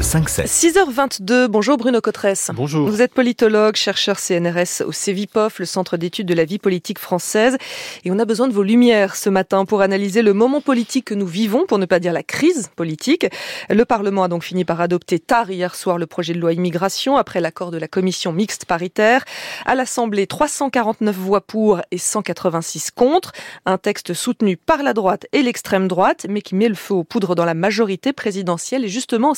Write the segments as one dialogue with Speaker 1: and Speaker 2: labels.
Speaker 1: 6h22, bonjour Bruno Cotresse.
Speaker 2: Bonjour.
Speaker 1: Vous êtes politologue, chercheur CNRS au CEVIPOF, le Centre d'études de la vie politique française. Et on a besoin de vos lumières ce matin pour analyser le moment politique que nous vivons, pour ne pas dire la crise politique. Le Parlement a donc fini par adopter tard hier soir le projet de loi immigration après l'accord de la commission mixte paritaire. À l'Assemblée, 349 voix pour et 186 contre. Un texte soutenu par la droite et l'extrême droite, mais qui met le feu aux poudres dans la majorité présidentielle. Et justement,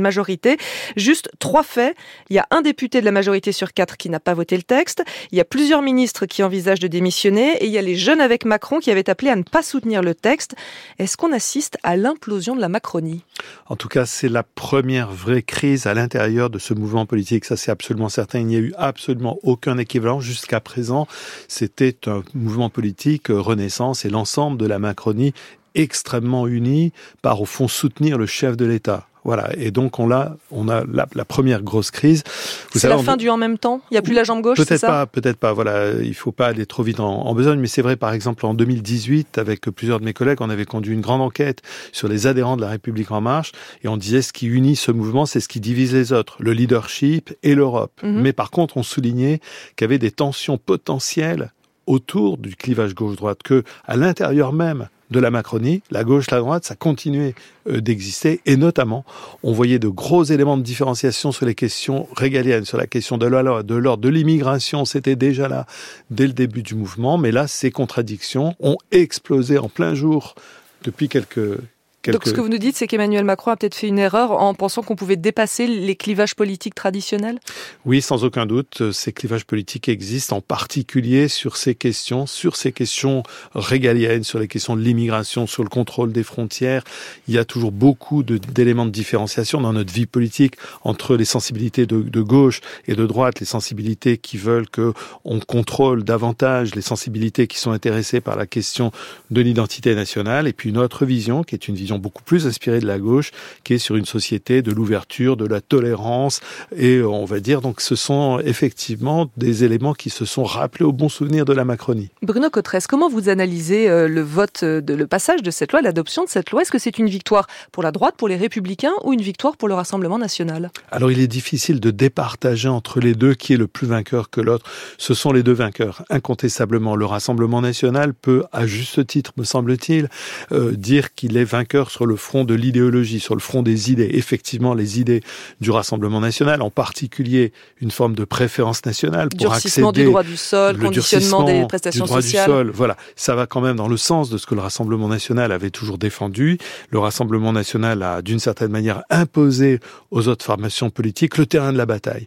Speaker 1: majorité. Juste trois faits. Il y a un député de la majorité sur quatre qui n'a pas voté le texte. Il y a plusieurs ministres qui envisagent de démissionner. Et il y a les jeunes avec Macron qui avaient appelé à ne pas soutenir le texte. Est-ce qu'on assiste à l'implosion de la Macronie?
Speaker 2: En tout cas, c'est la première vraie crise à l'intérieur de ce mouvement politique. Ça, c'est absolument certain. Il n'y a eu absolument aucun équivalent jusqu'à présent. C'était un mouvement politique euh, Renaissance et l'ensemble de la Macronie extrêmement unis par au fond soutenir le chef de l'État. Voilà. Et donc on a, on a la, la première grosse crise.
Speaker 1: C'est la fin du en même temps? Il n'y a plus la jambe gauche.
Speaker 2: Peut-être pas, peut-être pas. Voilà. Il faut pas aller trop vite en, en besogne. Mais c'est vrai, par exemple, en 2018, avec plusieurs de mes collègues, on avait conduit une grande enquête sur les adhérents de la République en marche, et on disait ce qui unit ce mouvement, c'est ce qui divise les autres, le leadership et l'Europe. Mhm. Mais par contre, on soulignait qu'il y avait des tensions potentielles autour du clivage gauche-droite, que à l'intérieur même de la Macronie, la gauche, la droite, ça continuait euh, d'exister. Et notamment, on voyait de gros éléments de différenciation sur les questions régaliennes, sur la question de l'ordre, de l'ordre, de l'immigration. C'était déjà là dès le début du mouvement. Mais là, ces contradictions ont explosé en plein jour depuis quelques,
Speaker 1: donc ce que vous nous dites, c'est qu'Emmanuel Macron a peut-être fait une erreur en pensant qu'on pouvait dépasser les clivages politiques traditionnels?
Speaker 2: Oui, sans aucun doute, ces clivages politiques existent, en particulier sur ces questions, sur ces questions régaliennes, sur les questions de l'immigration, sur le contrôle des frontières. Il y a toujours beaucoup d'éléments de, différenciation dans notre vie politique entre les sensibilités de, de, gauche et de droite, les sensibilités qui veulent que on contrôle davantage, les sensibilités qui sont intéressées par la question de l'identité nationale, et puis une autre vision qui est une vision beaucoup plus inspirée de la gauche, qui est sur une société de l'ouverture, de la tolérance, et euh, on va dire donc ce sont effectivement des éléments qui se sont rappelés au bon souvenir de la Macronie.
Speaker 1: Bruno Cotresse, comment vous analysez euh, le vote, de, le passage de cette loi, l'adoption de cette loi? Est-ce que c'est une victoire pour la droite, pour les républicains, ou une victoire pour le Rassemblement national?
Speaker 2: Alors il est difficile de départager entre les deux qui est le plus vainqueur que l'autre. Ce sont les deux vainqueurs, incontestablement. Le Rassemblement national peut, à juste titre, me semble-t-il, euh, dire qu'il est vainqueur sur le front de l'idéologie, sur le front des idées. Effectivement, les idées du Rassemblement national, en particulier une forme de préférence nationale pour
Speaker 1: durcissement
Speaker 2: accéder,
Speaker 1: du droit du sol, conditionnement des prestations
Speaker 2: du droit
Speaker 1: sociales.
Speaker 2: Du sol, voilà, ça va quand même dans le sens de ce que le Rassemblement national avait toujours défendu. Le Rassemblement national a, d'une certaine manière, imposé aux autres formations politiques le terrain de la bataille.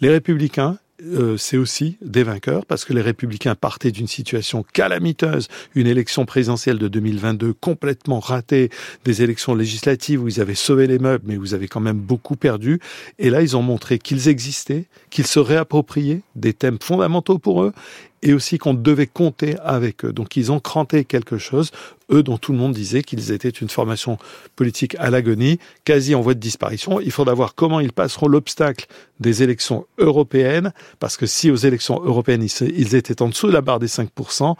Speaker 2: Les républicains, euh, c'est aussi des vainqueurs parce que les républicains partaient d'une situation calamiteuse, une élection présidentielle de 2022 complètement ratée, des élections législatives où ils avaient sauvé les meubles mais où ils avaient quand même beaucoup perdu. Et là, ils ont montré qu'ils existaient, qu'ils se réappropriaient des thèmes fondamentaux pour eux et aussi qu'on devait compter avec eux. Donc ils ont cranté quelque chose, eux dont tout le monde disait qu'ils étaient une formation politique à l'agonie, quasi en voie de disparition. Il faudra voir comment ils passeront l'obstacle des élections européennes, parce que si aux élections européennes ils étaient en dessous de la barre des 5%,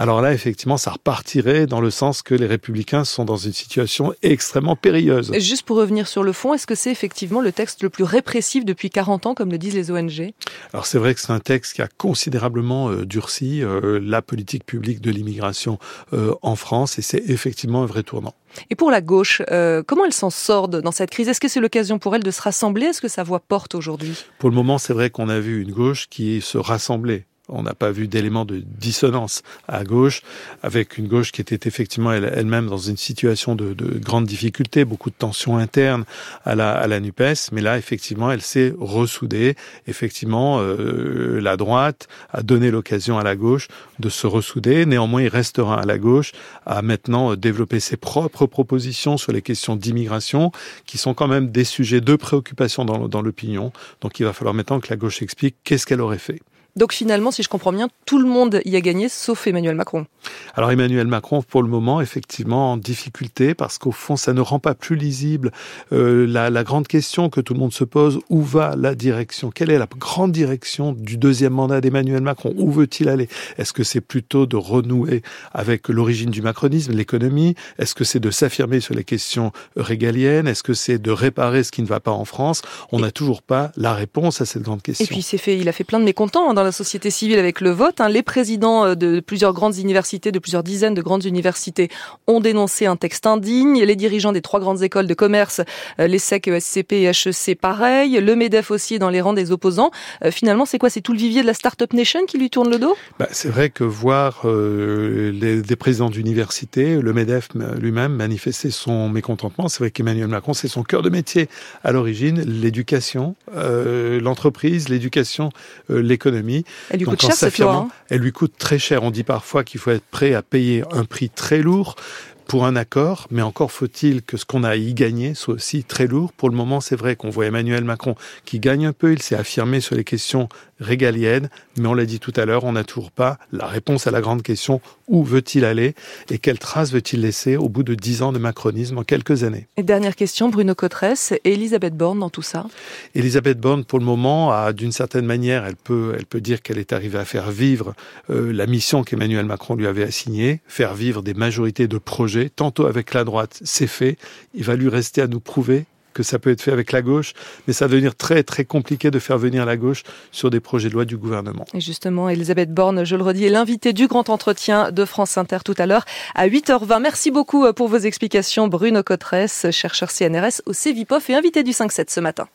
Speaker 2: alors là, effectivement, ça repartirait dans le sens que les républicains sont dans une situation extrêmement périlleuse.
Speaker 1: juste pour revenir sur le fond, est-ce que c'est effectivement le texte le plus répressif depuis 40 ans, comme le disent les ONG
Speaker 2: Alors c'est vrai que c'est un texte qui a considérablement euh, durci euh, la politique publique de l'immigration euh, en France, et c'est effectivement un vrai tournant.
Speaker 1: Et pour la gauche, comment elle s'en sort dans cette crise? Est-ce que c'est l'occasion pour elle de se rassembler? Est-ce que sa voix porte aujourd'hui?
Speaker 2: Pour le moment, c'est vrai qu'on a vu une gauche qui se rassemblait on n'a pas vu d'éléments de dissonance à gauche, avec une gauche qui était effectivement elle-même dans une situation de, de, grande difficulté, beaucoup de tensions internes à la, à la NUPES, mais là, effectivement, elle s'est ressoudée. Effectivement, euh, la droite a donné l'occasion à la gauche de se ressouder. Néanmoins, il restera à la gauche à maintenant développer ses propres propositions sur les questions d'immigration, qui sont quand même des sujets de préoccupation dans, dans l'opinion. Donc, il va falloir maintenant que la gauche explique qu'est-ce qu'elle aurait fait.
Speaker 1: Donc finalement, si je comprends bien, tout le monde y a gagné, sauf Emmanuel Macron.
Speaker 2: Alors Emmanuel Macron, pour le moment, effectivement, en difficulté parce qu'au fond, ça ne rend pas plus lisible euh, la, la, grande question que tout le monde se pose où va la direction? Quelle est la grande direction du deuxième mandat d'Emmanuel Macron? Où veut-il aller? Est-ce que c'est plutôt de renouer avec l'origine du macronisme, l'économie? Est-ce que c'est de s'affirmer sur les questions régaliennes? Est-ce que c'est de réparer ce qui ne va pas en France? On n'a toujours pas la réponse à cette grande question.
Speaker 1: Et puis il, fait, il a fait plein de mécontents hein, dans la société civile avec le vote. Hein. Les présidents euh, de plusieurs grandes universités, de plusieurs dizaines de grandes universités ont dénoncé un texte indigne. Les dirigeants des trois grandes écoles de commerce, euh, l'ESSEC, ESCP et HEC, pareil. Le MEDEF aussi est dans les rangs des opposants. Euh, finalement, c'est quoi? C'est tout le vivier de la Startup Nation qui lui tourne le dos?
Speaker 2: Bah, C'est vrai que voir les, des présidents d'université, le MEDEF lui-même manifester son mécontentement, c'est vrai qu'Emmanuel Macron, c'est son cœur de métier à l'origine, l'éducation, l'entreprise, l'éducation, euh,
Speaker 1: Elle lui coûte cher cette loi. Hein.
Speaker 2: Elle lui coûte très cher. On dit parfois qu'il faut être prêt à payer un prix très lourd pour un accord, mais encore faut-il que ce qu'on a à y gagner soit aussi très lourd. Pour le moment, c'est vrai qu'on voit Emmanuel Macron qui gagne un peu, il s'est affirmé sur les questions régaliennes, mais on l'a dit tout à l'heure, on n'a toujours pas la réponse à la grande question où veut-il aller et quelle trace veut-il laisser au bout de dix ans de macronisme en quelques années?
Speaker 1: Et dernière question, Bruno Cotresse et Elisabeth Borne dans tout ça?
Speaker 2: Elisabeth Borne, pour le moment, a d'une certaine manière, elle peut, elle peut dire qu'elle est arrivée à faire vivre euh, la mission qu'Emmanuel Macron lui avait assignée, faire vivre des majorités de projets, tantôt avec la droite, c'est fait. Il va lui rester à nous prouver que ça peut être fait avec la gauche, mais ça va devenir très très compliqué de faire venir la gauche sur des projets de loi du gouvernement.
Speaker 1: Et justement, Elisabeth Borne, je le redis, est l'invitée du grand entretien de France Inter tout à l'heure à 8h20. Merci beaucoup euh, pour vos explications, Bruno Cotresse, chercheur CNRS au CEVIPOF et invité du 5-7 ce matin.